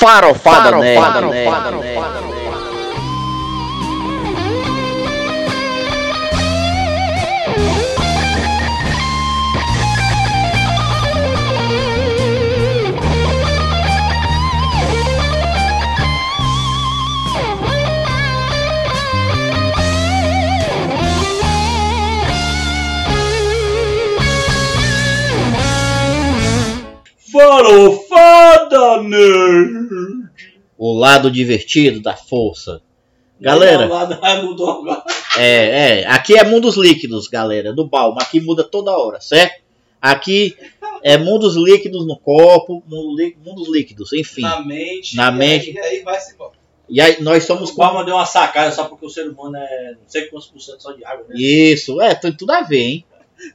Farofada, Farofada Nerd. Farofada Nerd. Farofada Nerd! O lado divertido da força. Galera, Galera. é, é, aqui é mundos líquidos, galera, do Balma. Aqui muda toda hora, certo? Aqui é mundos líquidos no copo, mundos líquidos, enfim. Na mente. Na e mente. Aí, e aí vai se embora. E aí nós somos O Palma deu uma sacada só porque o ser humano é não sei quantos por cento só de água, né? Isso, é, tem tudo a ver, hein?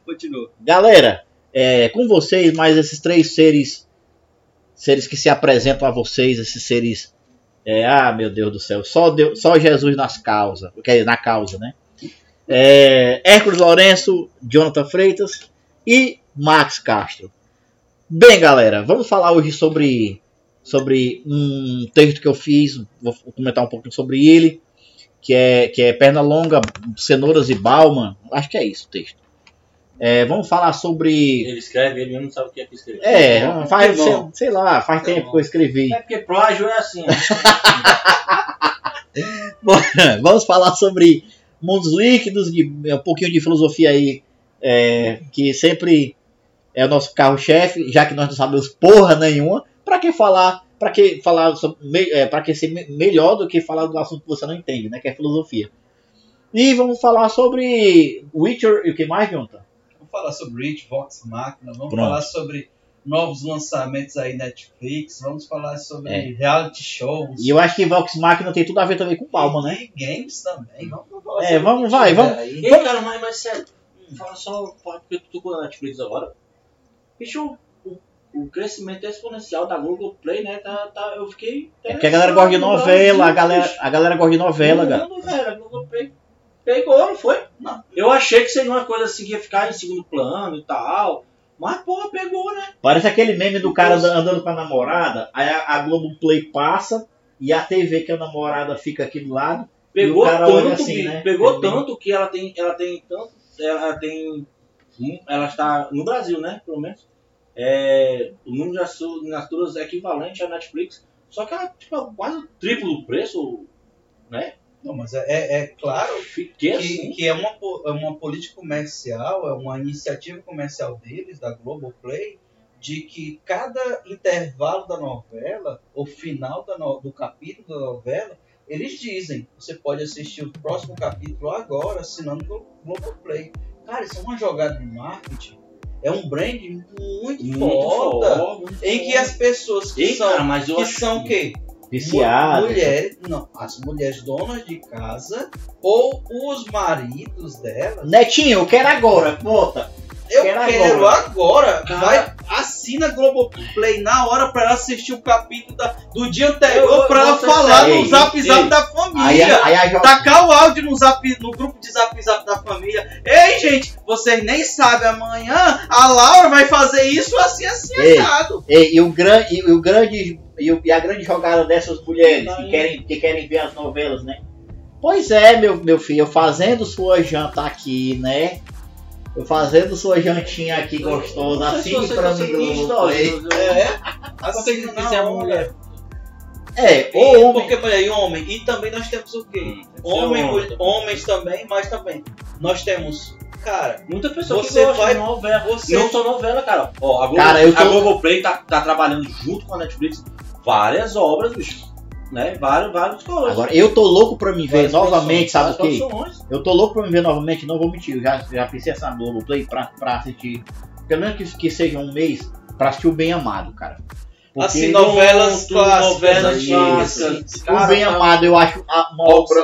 Continua. Galera, é, com vocês, mais esses três seres, seres que se apresentam a vocês, esses seres, é, ah, meu Deus do céu, só, Deus, só Jesus nas causas, quer na causa, né? É, Hércules Lourenço, Jonathan Freitas e Max Castro. Bem, galera, vamos falar hoje sobre, sobre um texto que eu fiz, vou comentar um pouquinho sobre ele, que é, que é Perna Longa, Cenouras e Balma, acho que é isso o texto. É, vamos falar sobre. Ele escreve, ele mesmo não sabe o que é que escreve. É, faz, Tá sei, sei lá, faz Tá tempo bom. que eu escrevi. É porque plágio é assim. né? Bom, vamos falar sobre mundos líquidos, de, um pouquinho de filosofia aí, é, que sempre é o nosso carro-chefe, já que nós não sabemos porra nenhuma. Pra que falar? Pra que falar sobre, é, pra que ser me- melhor do que falar do assunto que você não entende, né? Que é filosofia. E vamos falar sobre Witcher e o que mais, Jonathan? Vamos falar sobre Rich, Vox Machina, vamos Pronto. falar sobre novos lançamentos aí Netflix, vamos falar sobre É. reality shows. E eu acho que Vox Machina tem tudo a ver também com Palma, né? E games também. Vamos falar É, sobre vamos, vai, vamos. aí. Ei, cara, mas, mas sério, fala só porque tu tocou na Netflix agora. Bicho, o, o crescimento exponencial da Google Play, né? Tá, tá, eu fiquei. É porque a galera gosta de no novela, a galera, a galera gosta de novela, No cara. mundo, velho, a Google Play pegou, não foi? Não. Eu achei que seria uma coisa assim que ia ficar em segundo plano e tal. Mas, porra, pegou, né? Parece aquele meme do cara anda- andando com a namorada, aí a, a Globo Play passa e a TV que a namorada fica aqui do lado. Pegou tanto, assim, que, né? pegou tanto que ela tem, ela tem tanto, ela tem, ela está no Brasil, né, pelo menos, é, o número de assinaturas é equivalente à Netflix, só que ela tipo é quase o triplo do preço, né? Não, mas é, é- é claro Fiquei que, assim. que é, uma, é uma política comercial, é uma iniciativa comercial deles, da Globoplay, de que cada intervalo da novela, ou final da no- do capítulo da novela, eles dizem, você pode assistir o próximo capítulo agora, assinando o Globoplay. Cara, isso é uma jogada de marketing, é um brand muito, Muito foda, foda, muito em que as pessoas que Ei, são, cara, que são o quê? Viciado. Mulheres, não, as mulheres donas de casa ou os maridos delas. Netinho, eu quero agora, bota. Eu Quero quero, agora. agora. Vai, assina Globoplay na hora pra ela assistir o capítulo da- do dia Eu anterior vou- pra ela falar no zap zap Ei, da Aí, família. aí a jo- Tacar o áudio no, zap, no grupo de zap zap da família. Ei, gente, vocês nem sabem, amanhã a Laura vai fazer isso assim, assim, Ei. assado. e, e o grande, e, o grande e, o- e a grande jogada dessas mulheres que Aí. querem, que querem ver as novelas, né? Pois é, meu, meu filho, eu fazendo sua janta aqui, né? Eu fazendo sua jantinha aqui gostosa, assim pra estão mim. Globoplay. histórias, eu- É, assim, quiser a hora. mulher. É, E, ou homem. porque, por aí, homem. E também nós temos o quê? Homem, Homem. mulher- homens também, mas também. Nós temos, cara, Muita pessoa Você que gosta vai- de novela. você- Não só novela, cara. Ó, a Globo, Cara, eu tô- a Globoplay tá, tá trabalhando junto com a Netflix várias obras, bicho. Né? Vários, vários coisas. Agora, eu tô louco pra me ver Várias novamente, sabe o quê? Eu tô louco pra me ver novamente, não vou mentir, eu já, já pensei essa Globoplay pra, pra assistir, pelo menos que, que seja um mês, pra assistir o Bem Amado, cara. Porque Assim, novelas clássicas. novelas clássicas. assim, o Bem Amado eu acho a- uma obra.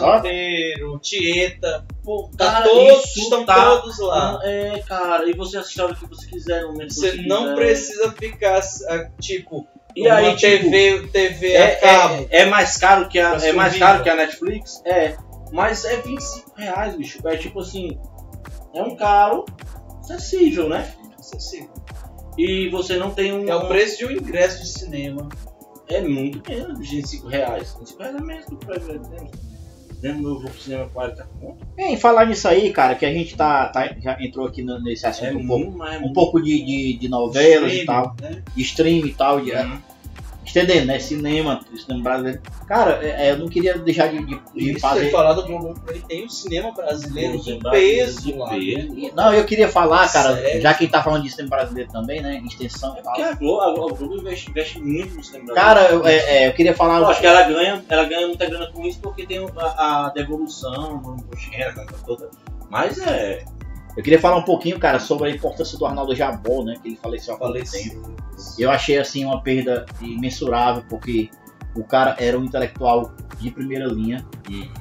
Santeiro. Tieta, pô, tá Cara, todos, isso estão tá- todos lá. É, cara, e você assiste a hora que você quiser, no momento Você você não quiser. precisa ficar, ah, tipo, E aí, uma tipo, TV, TV É, cabo. é, é mais caro que a, é mais caro que a Netflix? É. Mas é 25 reais, bicho. É tipo assim. É um caro acessível, né? Acessível. E você não tem um. É o preço de um ingresso de cinema. É muito menos de 25 reais. 25 reais é menos do que vai ver dentro. Dentro do vou pro cinema 40 conto. Em falar nisso aí, cara, que a gente tá, tá- já entrou aqui no- nesse assunto É um pouco, mais. um pouco de, de, de novelas e Streaming, tal, né? de stream e tal, de, Uhum. Estendendo, né? Cinema, cinema brasileiro. Cara, é, é, eu não queria deixar de, de- de Isso, fazer. falado do Globoplay, tem o cinema brasileiro de De peso lá. peso. Não, eu queria falar, cara, Sério? já que a tá falando de cinema brasileiro também, né? Extensão É porque a Globo, a Globo- a Globo investe, investe muito no cinema Cara, brasileiro. eu, é, é, eu queria falar. Eu acho que ela ganha, ela ganha muita grana com isso porque tem a, a devolução de coisa toda. Mas é. Eu queria falar um pouquinho, cara, sobre a importância do Arnaldo Jabor, né? Que ele faleceu há pouco tempo. Eu achei assim uma perda imensurável, porque o cara era um intelectual de primeira linha,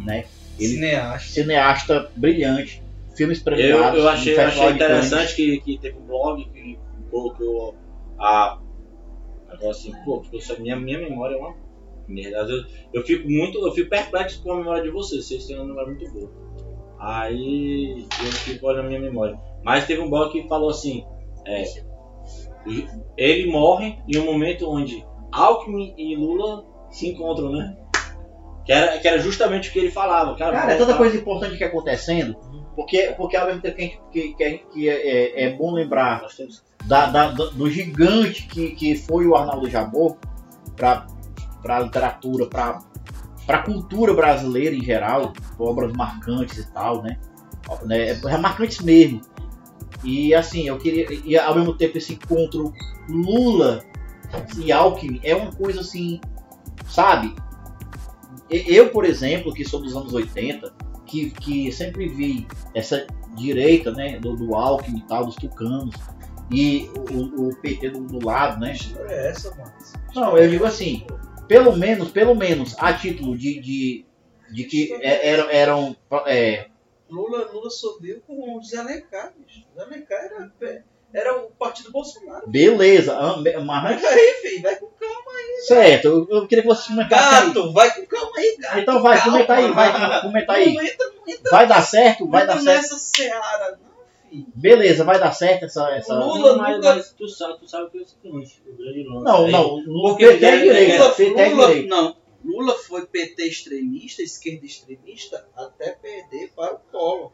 né? Ele Cineasta. cineasta brilhante, filmes Eu, premiados. eu no achei, Festival achei interessante que, que teve um blog que colocou a. Agora assim, pô, eu sei- minha, minha memória é uma merda. Às vezes Eu, eu fico muito. Eu fico perplexo com a memória de vocês, vocês têm uma memória muito boa. Aí eu fico olhando a minha memória. Mas teve um blog que falou assim. É, ele morre em um momento onde Alckmin e Lula se encontram, né? Que era, que era justamente o que ele falava. Cara, Cara, é tanta coisa importante que é acontecendo, porque, porque ao mesmo tempo que, a gente- que, que, que é, é- é bom lembrar Nós temos da, da- do, do gigante que, que foi o Arnaldo Jabor para a literatura, para a cultura brasileira em geral, obras marcantes e tal, né? né? É marcantes mesmo. E assim, eu queria. E ao mesmo tempo esse encontro Lula e Alckmin é uma coisa assim, sabe? Eu, por exemplo, que sou dos anos 80, que, que sempre vi essa direita, né, do, do Alckmin e tal, dos tucanos, e o, o PT do, do lado, né? Que é essa, mano? Não, eu digo assim, pelo menos, pelo menos, a título de, de, de que é- eram, eram é, Lula, Lula subiu com o Zé Alencar, bicho. Zé Alencar era, era o partido Bolsonaro. beleza, mas Vai aí, filho, vai com calma. certo, eu, eu queria que você comentasse aí. Gato, vai com calma aí, gato. Então vai, Calma. comenta aí, vai, comenta aí. Não entra, não entra, Vai dar certo? Vai dar certo? nessa seara. Beleza, vai dar certo essa. essa... Lula mas, nunca- mas tu sabe, tu sabe que é o seguinte, o grande lance Não, aí- não, PT é direita, Lula, PT é Lula, direita. não, Lula foi PT extremista, esquerda extremista, até perder para o Collor.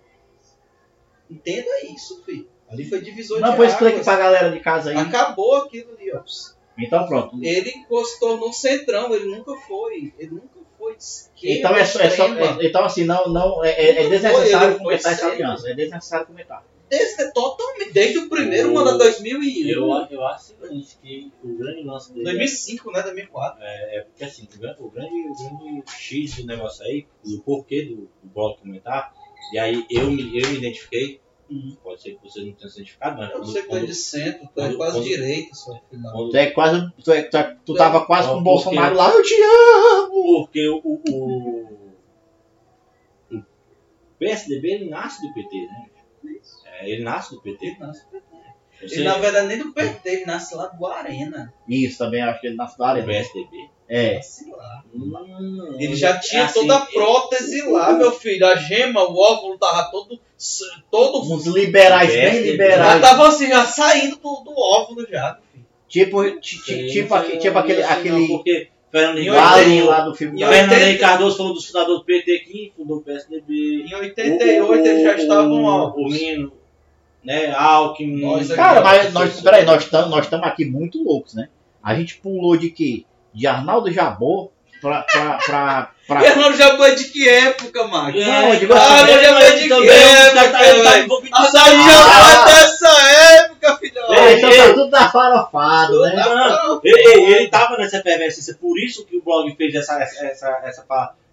Entenda isso, filho. Ali foi divisor Não, de pois explique águas. pra galera de casa aí. Acabou aquilo ali, ó. Então pronto. Ele encostou no centrão, ele nunca foi. Ele nunca foi de esquerda. Então é só, é só- é- então assim, não, não é, é- é Não desnecessário foi, comentar essa aliança. É desnecessário comentar. Desde, totalmente, desde o primeiro O- ano de 2000 e Eu, eu acho que o grande lance dele 2005, né? 2004. é, é porque assim, o grande, o grande, o grande X do negócio aí, o porquê do, do blog comentar, e aí eu me, eu me identifiquei, Uhum. pode ser que você não tenha se identificado, mas Eu quando- sei que tu é de centro, tu é quase quando- direita, só final. quando- Tu é quase. Tu, é, tu, é- tu tava quase Não, com o porque- Bolsonaro lá, eu te amo! Porque o, o, o, o PSDB ele nasce do PT, né? É, ele nasce do PT. Ele nasce do PT. Você, Ele, na verdade, nem do PT, ele nasce lá do Arena. Isso também, acho que ele nasce da o área. PSDB. É. Nasce lá. Hum, Ele já tinha é assim, toda a prótese lá, meu filho. A gema, o óvulo tava todo. todo Uns liberais bem PSDB. já liberais. tava assim, já saindo do, do óvulo já, filho. Tipo, tipo, não aquele, tipo não, aquele, não aquele porque Fernando Henrique lá do filme. em da- Fernando 80 Henrique Cardoso falou dos fundadores do PT que fundou o PSDB. Em 88 eles já estavam o, o menino, né? Alckmin. Nós aqui, Cara, mas nós, peraí, nós estamos aqui muito loucos, né? A gente pulou de quê? De Arnaldo Jabor pra. pra, pra, pra- Fernando Jabô é de que época, Marcos? Não, eu digo assim, mas já foi de também, que tá- época, ele tá velho? envolvido A nisso Daí aí. já foi dessa época, filhão. É, então tá tudo da farofado, né? Não, ele, ele tava nessa efervescência, por isso que o blog fez essa, essa, essa, essa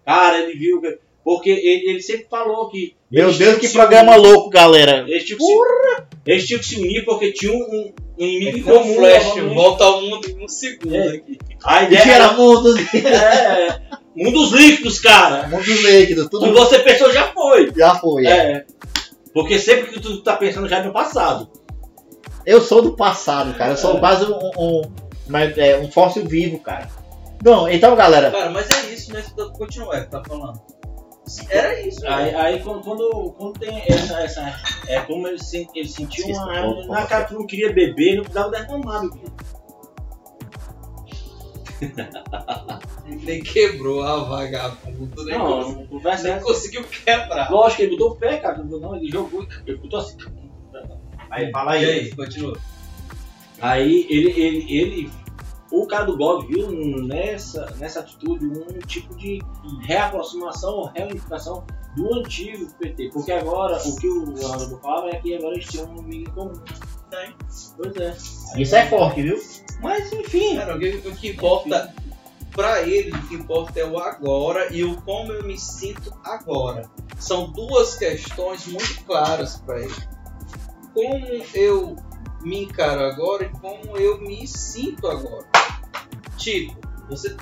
Cara, ele viu. que- Porque ele, ele sempre falou que. Meu Deus, que programa unido. louco, galera. Eles tinham que se- Eles tinham que se unir porque tinha um, um inimigo em comum. flash, volta ao mundo em um segundo É. aqui. A E ideia tira era mundo, é, mundos líquidos, cara. mundo líquido, Tudo tudo você pensou já foi. já foi. É. Porque sempre que tu tá pensando já é no passado. Eu sou do passado, cara. Eu sou quase um, um, mas, é, um fóssil vivo, cara. Bom, então, galera, Cara, mas é isso, né? Continua, é, tá falando. Era isso. Aí, né? aí quando, quando, quando tem essa, essa. É como ele, sen- ele sentiu uma raiva. Na cara, tu não queria beber, não precisava derramar, meu filho. Nem quebrou a vagabundo, nem, Não, conversa nem conseguiu quebrar. Lógico que ele botou o pé, cara. Não, ele jogou, ele botou assim. Aí fala E aí. aí, continua. Aí ele, ele, ele, o cara do blog viu nessa, nessa atitude um tipo de reaproximação ou reunificação do antigo PT. Porque agora o que o Ronaldo falava é que agora eles tinham um em comum. Tem. Pois é. isso é forte, viu? Mas enfim. Cara, o que, o que importa pra ele, o que importa é o agora e o como eu me sinto agora. São duas questões muito claras pra ele. Como eu me encaro agora e como eu me sinto agora. Tipo, você,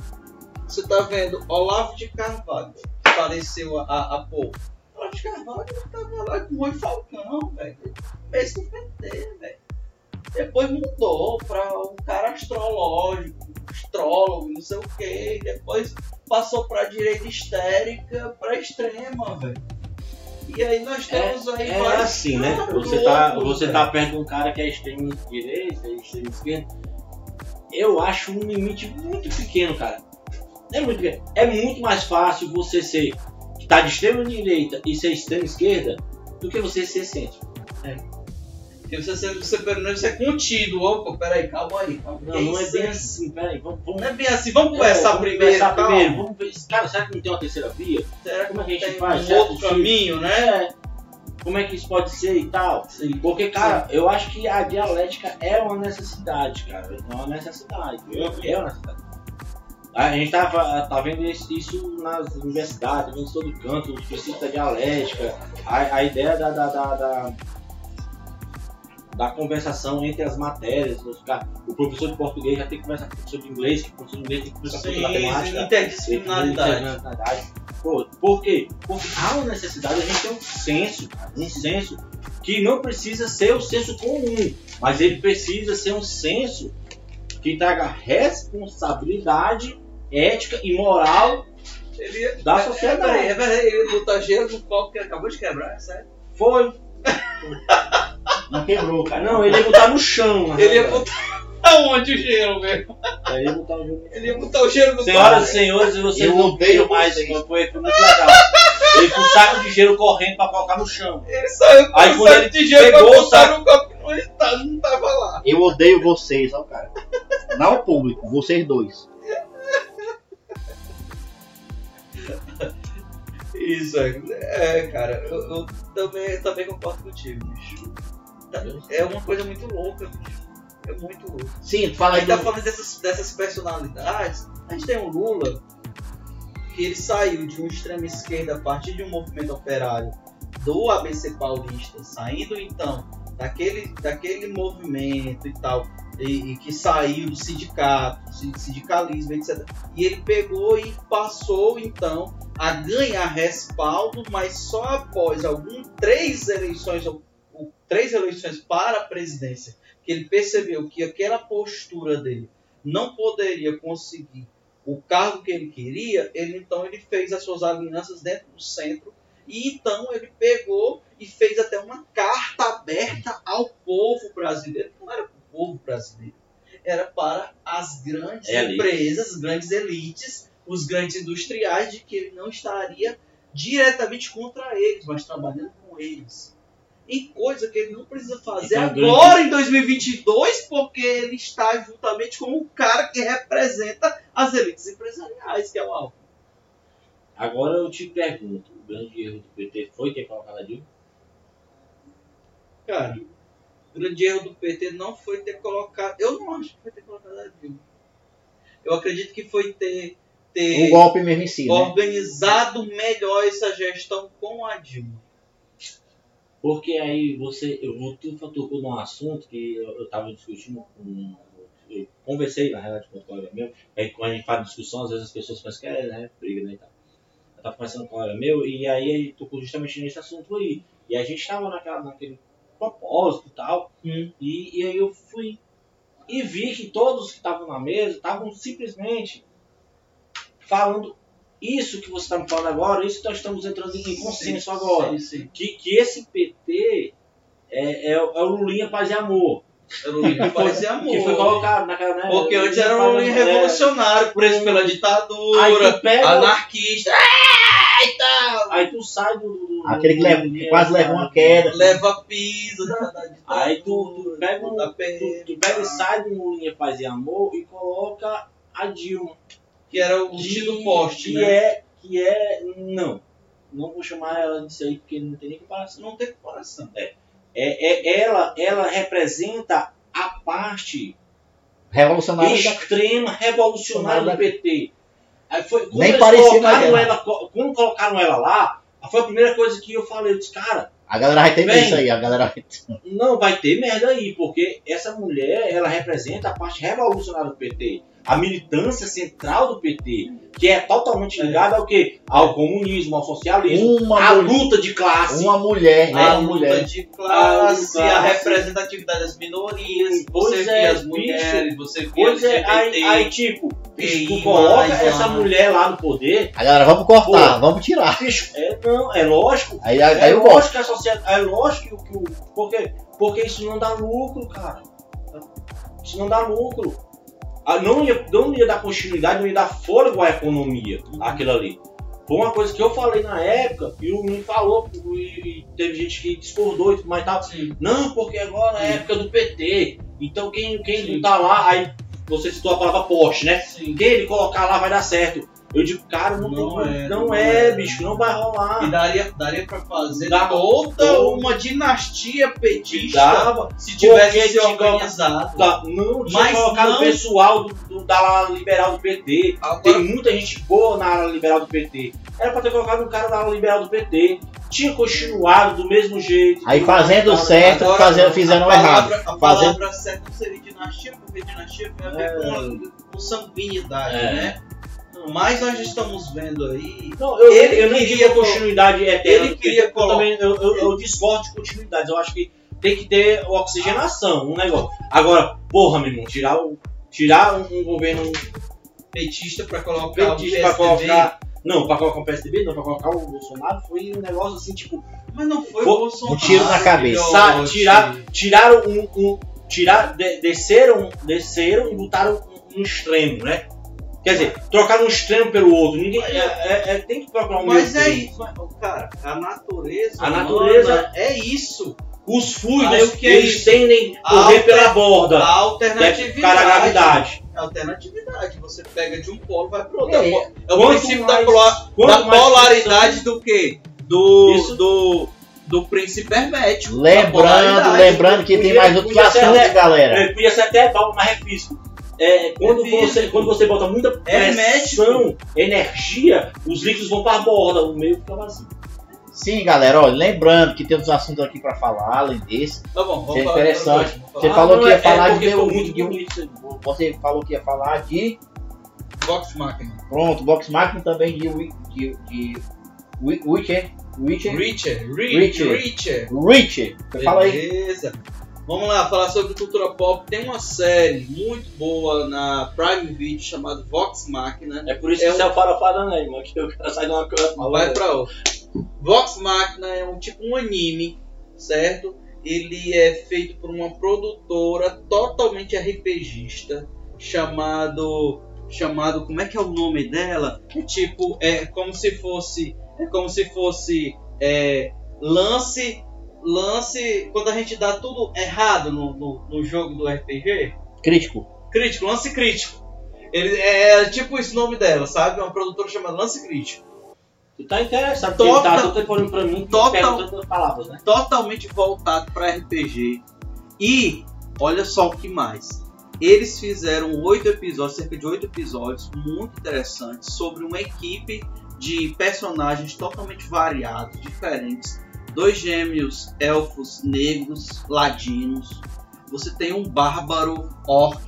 você tá vendo Olavo de Carvalho, que faleceu há, há pouco. Olavo de Carvalho tava lá com o Rui Falcão, velho. Mês do PT, velho. Depois mudou pra um cara astrológico, astrólogo, não sei o que. Depois passou pra direita histérica, pra extrema, velho. E aí nós temos aí É assim, né? Você tá, você tá perto de um cara que é extremo direita, extremo esquerda. Eu acho um limite muito pequeno, cara. É muito pequeno. É muito mais fácil você ser que tá de extrema direita e ser extrema esquerda do que você ser centro. Porque você, você, você pelo menos você é contido. Opa, peraí, calma aí. Calma. Não, Que não é isso, bem assim. Peraí, vamos, vamos Não é bem assim. Vamos conversar É, vamos primeiro. conversar calma. primeiro. Vamos ver. Cara, será que não tem uma terceira via? Será que Como é que a gente faz? um outro caminho, né? É. Como é que isso pode ser e tal? Porque, cara, eu acho que a dialética é uma necessidade, cara. É uma necessidade. É uma necessidade. A gente tava, tá vendo isso nas universidades, vendo todo canto, os princípios da dialética, a, a ideia da, da, da, da, da conversação entre as matérias. O professor de português já tem que conversar com o professor de inglês, que o professor de inglês tem que conversar com o Sim, professor de matemática. interdisciplinaridade. Interdisciplinaridade. Pô, por quê? Porque há uma necessidade, a gente tem um senso, um senso que não precisa ser o senso comum, mas ele precisa ser um senso que traga responsabilidade ética e moral Ele ia- da É, sociedade. é verdade, ele botou gelo no copo que acabou de quebrar, é sério. Foi. Não quebrou, cara. Não, ele ia botar no chão. Ele ia botar aonde o gelo, velho? Ele ia botar no chão. Ele ia botar o gelo no Senhoras e senhores, vocês Eu não odeio viram mais, vocês. foi, foi muito legal. Ele com um saco de gelo correndo pra colocar no chão. Ele saiu com Aí o quando saco ele de gelo pra pegou o botar saco- no copo que não, está, não tava lá. Eu odeio vocês, ó, cara. Não o público, vocês dois. Isso, é, é cara, eu, eu também, também concordo contigo, bicho. Tá- É uma coisa muito louca, bicho. É muito louco. Sim, fala A gente tá do... falando dessas, dessas personalidades. A gente tem o Lula, que ele saiu de uma extrema esquerda a partir de um movimento operário do ABC Paulista, saindo então daquele, daquele movimento e tal, e, e que saiu do sindicato, sin- sindicalismo, etc. E ele pegou e passou então a ganhar respaldo, mas só após algum três eleições ou, ou três eleições para a presidência que ele percebeu que aquela postura dele não poderia conseguir o cargo que ele queria, ele então ele fez as suas alianças dentro do centro e então ele pegou e fez até uma carta aberta ao povo brasileiro, que não era para o povo brasileiro, era para as grandes Elite. empresas, as grandes elites, os grandes industriais, de que ele não estaria diretamente contra eles, mas trabalhando com eles em coisa que ele não precisa fazer Então, agora em 2022, porque ele está juntamente com o cara que representa as elites empresariais, que é o Alckmin. Agora eu te pergunto, o grande erro do PT foi ter colocado a Dilma? Cara, o grande erro do PT não foi ter colocado. Eu não acho que foi ter colocado a Dilma. Eu acredito que foi ter, ter Um golpe mesmo em si, né? organizado melhor essa gestão com a Dilma. Porque aí você, eu vou tu tocou num assunto que eu, eu tava discutindo com. Eu conversei na realidade com um colega meu. Aí quando a gente faz discussão, às vezes as pessoas pensam que é, né, briga, né, e tal. Eu tava conversando com um colega meu e aí ele tocou justamente nesse assunto aí. E a gente tava naquela, naquele propósito e tal. Hum. E, e aí eu fui e vi que todos que estavam na mesa estavam simplesmente falando isso que você está me falando agora, isso que nós estamos entrando em consenso agora. Sim, sim. Que, que esse PT é, é, é o Lulinha Paz e Amor. Era o livro Paz e Amor. Que foi colocado naquela. Né, Porque antes Lulinha era um Paz e homem Amor, é. revolucionário, preso pela Aí ditadura, tu pega- anarquista. Ah, e tal. Aí tu sai do. Aquele que, leva, que quase leva uma queda. Leva piso da, da ditadura. Aí tu, tu pega um, PM, tu pega e sai do Lulinha Paz e Amor e coloca a Dilma. Que era o Tito Poste, que né? é que é não não vou chamar ela disso aí porque não tem nem comparação Não tem comparação. é, é ela ela representa a parte Revolucionário da extrema revolucionária do PT aí foi quando Nem parecia colocaram ela. quando colocaram ela lá foi a primeira coisa que eu falei eu disse cara A galera vai ter Bem. isso aí, a galera vai ter. não vai ter merda aí porque essa mulher ela representa a parte revolucionária do PT a militância central do PT que é totalmente ligada ao que ao comunismo ao socialismo Uma, a mulher, luta de classe. uma mulher, né? a Uma luta mulher. de A classe, a classe. representatividade das minorias, Pois você é, as bicho. mulheres, você via Pois é, aí, aí tipo, gay, tu coloca mais, essa mulher lá no poder, A galera, vamos cortar, Pô. vamos tirar. bicho, é, não, é lógico. Aí, aí, É aí eu gosto. lógico que a sociedade. É lógico que o. Porque, porque isso não dá lucro, cara. Isso não dá lucro. Ah, Não ia, não ia dar continuidade, não ia dar fôlego à economia, aquilo ali. Foi uma coisa que eu falei na época, e o menino falou, e, teve gente que discordou e tudo mais e tal. Não, porque agora é época do PT. Então quem, quem Sim. não tá lá, aí você citou a palavra poste, né? Sim. Quem ele colocar lá vai dar certo. Eu digo, cara, não, Não tem, é, não, não é, é. bicho, não vai rolar. E daria, daria pra fazer Dá- toda todo- uma dinastia petista Dava. se tivesse se tinha- organizado. Tá, não tinha Mas colocado não- o pessoal do, do- da ala liberal do PT. Agora, Tem muita gente boa na ala liberal do PT. Era pra ter colocado um cara da ala liberal do PT. Tinha continuado do mesmo jeito. Aí fazendo mais, certo, agora, fazendo, fizeram a errado. palavra, A Fazendo- palavra certa não seria dinastia, porque dinastia tem a ver É. com, com sanguinidade, É. né? Mas nós estamos vendo aí Não, eu, Ele eu não queria continuidade eterna. ele queria eu, também, eu, eu, eu discordo de continuidades. Eu acho que tem que ter oxigenação, um negócio. Agora, porra, meu irmão, tirar, o, tirar um, um governo petista para colocar o petista pra PSDB, colocar. Não, pra colocar o PSDB, não, pra colocar o Bolsonaro foi um negócio assim, tipo, mas não foi o Bolsonaro. um tiro na cabeça. Sa- tirar, tiraram um. um tirar, de- desceram, desceram e botaram um, um extremo, né? Quer dizer, trocaram um extremo pelo outro. Ninguém, é, é- é- tem que procurar um Mas meio é isso, mas, cara, a natureza. A natureza- é isso. Os fluidos, o que é eles tendem a A correr alter- pela borda. A Deve alternatividade. ficar a gravidade. É alternatividade. Você pega de um polo vai pro outro. É, É, o princípio mais- da, da mais polaridade do quê? Do, Isso. do, do príncipe hermético. Lembrando, lembrando que tem Podia- mais outros podia ser assuntos, até- galera. É, podia ser até bom, mas é físico. É, quando, É físico. você, quando você bota muita Hermético. pressão, energia, os líquidos vão para a borda, o meio fica vazio. Sim, galera, olha, lembrando que tem outros assuntos aqui pra falar, além desse. Tá bom, vamos Isso é falar interessante. coisa, Você vamos falou que ia é- falar é de, porque ficou de- muito de- bonito. Você falou que ia falar de. falar. Vox Machina. Pronto, Box Máquina também de. De, de Wi- Witcher. Witcher. Richard, Richard. Richard. Witcher. Você fala aí. Beleza. Vamos lá, falar sobre cultura pop. Tem uma série muito boa na Prime Video chamada Vox Machina. É por isso É que um- você é o farofada, né, irmão? Que o cara sai de uma coisa. Vai pra outra. Vox Machina é um tipo um anime, certo? Ele é feito por uma produtora totalmente RPGista chamado chamado como é que é o nome dela? É tipo é como se fosse é como se fosse é, lance lance quando a gente dá tudo errado no, no, no jogo do RPG Crítico. crítico lance crítico ele é tipo esse nome dela sabe é uma produtora chamada lance crítico Tu tá interessado, Total- tá todo tempo pra mim, Total- palavras, né? totalmente voltado para RPG. E olha só o que mais. Eles fizeram oito episódios, cerca de oito episódios, muito interessantes, sobre uma equipe de personagens totalmente variados, diferentes, dois gêmeos elfos negros ladinos, você tem um bárbaro orc,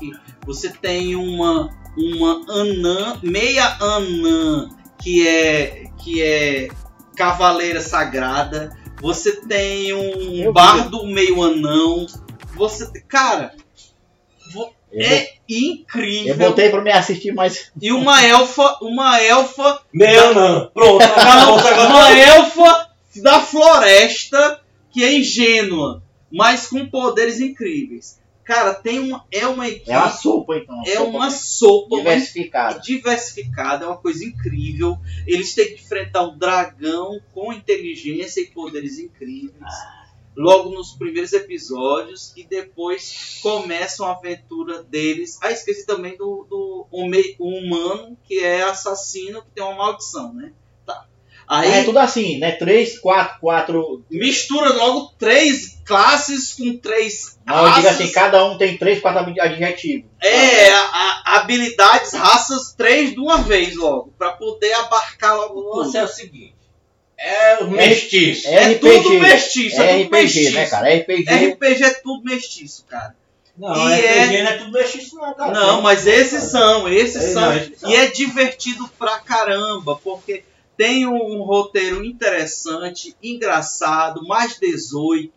você tem uma uma anã, meia anã que é que é cavaleira sagrada, você tem um Eu vi. bardo meio anão, você, cara, vo- Eu, é eu incrível. botei pra me assistir, mas E uma elfa, uma elfa Meia não. Pronto, acabou uma elfa da floresta que é ingênua, mas com poderes incríveis. Cara, tem uma é uma equipe, é uma sopa, então. é sopa uma sopa diversificada. diversificada, é uma coisa incrível. Eles têm que enfrentar um dragão com inteligência e poderes incríveis. Logo nos primeiros episódios e depois começa a aventura deles. Ah, esqueci também do, do humano que é assassino que tem uma maldição, né? Aí É tudo assim, né? 3, 4, 4. mistura logo três classes com três Não, eu digo raças. assim, cada um tem 3, 4 adjetivos. É, a- a- habilidades, raças, três de uma vez logo, pra poder abarcar logo O tudo. é o seguinte. É o mestiço. É É RPG. tudo mestiço, é, É tudo RPG, mestiço. né, cara? RPG. RPG é tudo mestiço, cara. Não, E RPG é- não é tudo mestiço não, cara. Não, mas esses são, esses É, são. não, esses são. E é divertido pra caramba, porque tem um roteiro interessante, engraçado, mais 18,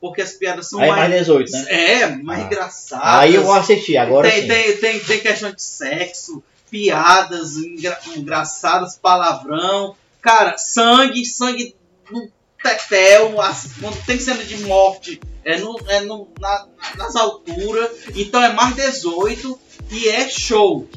porque as piadas são Aí mais 18, né? É, mais Ah. engraçadas. Aí eu vou assistir, agora tem, sim. tem, tem, tem questão de sexo, piadas engra- engraçadas, palavrão. Cara, sangue, sangue no tetel, as- quando tem cena de morte, é, no, é no, na- nas alturas. Então é mais 18 e é show.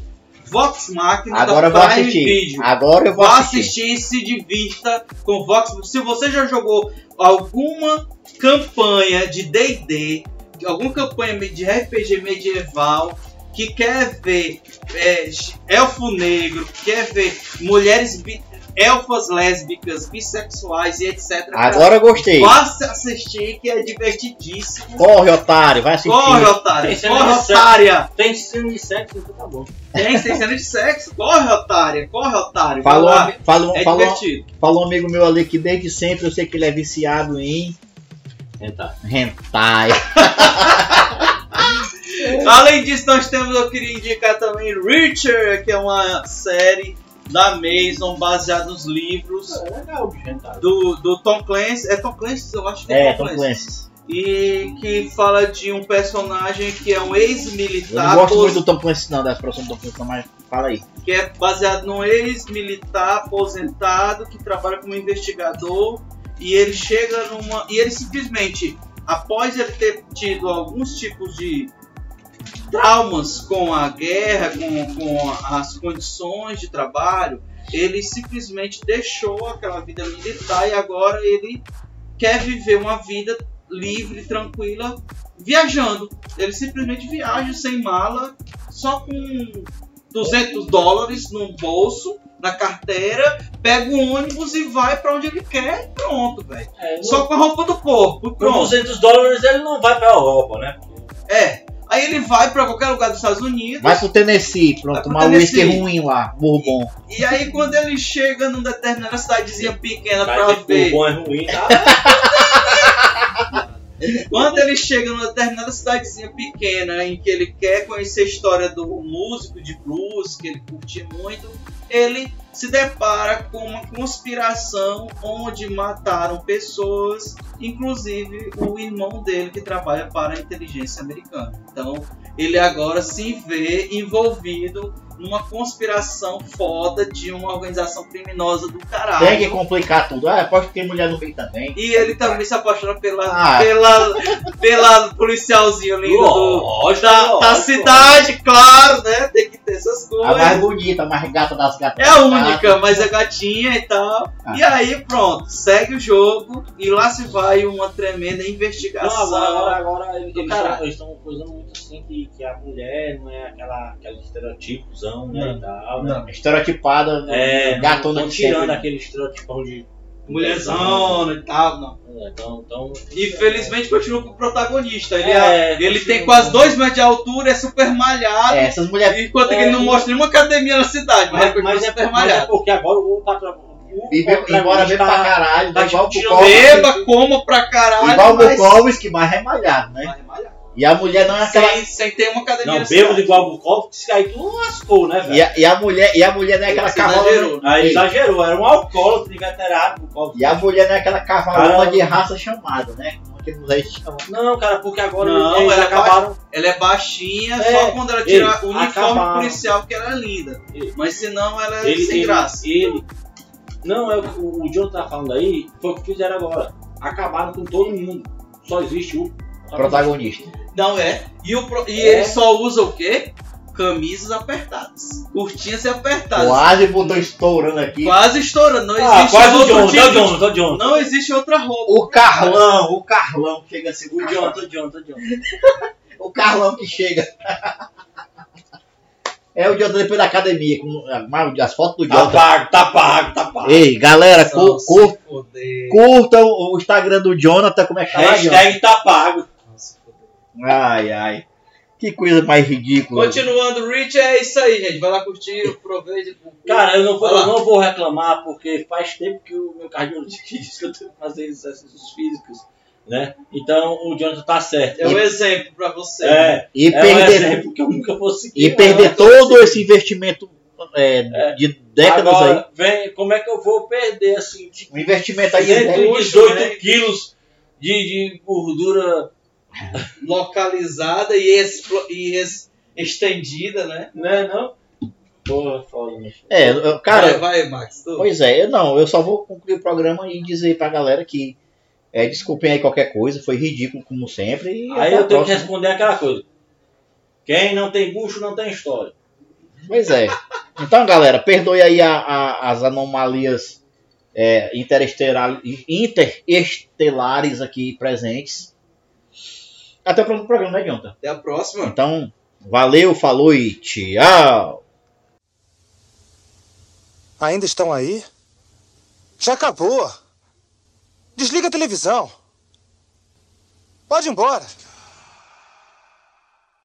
Vox Machina Agora da vou Prime assistir. Video. Agora eu vou Vá assistir. assistir e se divirta com Vox. Se você já jogou alguma campanha de D&D, alguma campanha de RPG medieval, que quer ver é, elfo negro, quer ver mulheres bi- elfas lésbicas, bissexuais e etc. Agora eu gostei. Se assistir que é divertidíssimo. Corre, otário, vai assistir. Corre, cena Corre, otária! Tem cena de sexo, então tá bom. Tem, tem cena de sexo. Corre, otária! Corre, otário! Vai Falou, falou, É falou, divertido. falou um amigo meu ali que desde sempre eu sei que ele é viciado em Então. hentai. Além disso, nós temos, eu queria indicar também Reacher, que é uma série da Mason baseada nos livros É legal, do, do Tom Clancy. É Tom Clancy? Eu acho que É, é Tom Tom Clancy. Clancy. E que fala de um personagem que é um Eu ex-militar, não gosto pos- muito do Tom Clancy não, das produções do Tom Clancy, mas fala aí. que é baseado num ex-militar aposentado que trabalha como investigador e ele chega numa e ele simplesmente após ele ter tido alguns tipos de traumas com a guerra, com, com as condições de trabalho, ele simplesmente deixou aquela vida militar e agora ele quer viver uma vida livre, tranquila, viajando. Ele simplesmente viaja sem mala, só com 200 dólares no bolso, na carteira, pega o ônibus e vai pra onde ele quer e pronto, velho. É, Só com a roupa do corpo, e Com pronto. 200 dólares ele não vai pra Europa, né? É. Aí ele vai pra qualquer lugar dos Estados Unidos. Vai pro Tennessee, pronto, pro tomar um whisky ruim lá, bourbon. E aí quando ele chega numa determinada cidadezinha pequena Vai pra ver. o bom é ruim, tá? Quando ele chega numa determinada cidadezinha pequena em que ele quer conhecer a história do músico de blues, que ele curte muito, ele se depara com uma conspiração onde mataram pessoas, inclusive o irmão dele que trabalha para a inteligência americana. Então ele agora se vê envolvido numa conspiração foda de uma organização criminosa do caralho. Tem que complicar tudo. Ah, pode ter mulher no meio também. E ele também se apaixona pela, Ah. pela, pela policialzinho lindo do, Lógico, da, da lógico. cidade, claro, né? Tem que ter essas A mais coisas. bonita, a mais gata das gatas. É a única, mas é gatinha e tal. Ah. E aí, pronto, segue o jogo e lá se vai uma tremenda Não, investigação. agora, agora, agora eles estão caralho. eles estão coisando muito assim que, que a mulher não é aquela, aquele estereotipozão, né? E tal, né? Não. Estereotipada, É, gatona estão de tirando sempre. aquele estereotipão de. Mulherzona e tal, não. É, Então, então, E felizmente continua com o protagonista. Ele, É, é, ele continua. tem quase 2 metros de altura, é super malhado. É, essas mulheres. Enquanto que É, ele não mostra nenhuma academia na cidade, mas, ele Mas, continua mas, é, super mas é malhado. porque agora o, patro, o E bebe- embora beba pra caralho, tá né? igual o discutindo Bukowski. Beba, coma pra caralho, Igual o mas... Bukowski, mas remalhado, né? E a mulher não é aquela. Sem, sem ter uma academia Não, bêbado igual o Bukowski, aí tu lascou, né, velho? E a, e a mulher, e a mulher não é aquela Você cavalona. exagerou. Ei, exagerou, era um alcoólatra inveterado, Bukowski. E a mulher não é aquela cavalona de raça chamada, né? Chamam. Não, cara, porque agora Não, eles ela acabaram. Ela é baixinha É, só quando ela tira o uniforme acabaram. policial, que ela é linda. Ele- Mas senão ela é Ele, sem ele, graça. ele. Não, é o que o, o John tá falando aí, foi o que fizeram agora. Acabaram com todo mundo. Só existe o Protagonista. Não é. E, o, e É. ele só usa o quê? Camisas apertadas. Curtinhas e apertadas. Quase botou estourando aqui. Quase estourando. Não Ah, existe quase o outro John, tipo tá John, tá o John. Não existe outra roupa. O Carlão, o Carlão que chega assim. O John, tá o John, tá o John. O Carlão que chega. É o Jota depois da academia. Com as fotos do Tá Jota. pago, tá pago, tá pago. Ei, galera, Só cu- se cu- foder. curtam o Instagram do Jonathan. Como é que tá Jonathan? Hashtag tá pago. Ai, ai. Que coisa mais ridícula. Continuando, Rich, é isso aí, gente. Vai lá curtir, aproveite. Cara, eu não, vou, eu não vou reclamar porque faz tempo que o meu cardiologista disse que eu tenho que fazer exercícios físicos, né? Então o Jonathan tá certo. é um exemplo pra você. É, E é um perder, exemplo que eu nunca vou seguir. e perder todo esse investimento é, de décadas Agora, aí. vem, como é que eu vou perder assim, tipo, Um investimento aí. né? 118 né? quilos de, de gordura, Localizada e, explo- e es- estendida, né? né? Não? Porra, foda? É, eu- cara, vai, vai, Max. Tu. Pois é, eu não, eu só vou concluir o programa e dizer pra galera que é, desculpem aí qualquer coisa, foi ridículo como sempre. E Aí eu tenho que próxima. responder aquela coisa. Quem não tem bucho não tem história. Pois é. Então, galera, perdoe aí a- a- as anomalias é, interestelar- interestelares aqui presentes. Até o próximo programa, né, Jonathan? Até a próxima. Então, valeu, falou e tchau! Ainda estão aí? Já acabou. Desliga a televisão. Pode ir embora.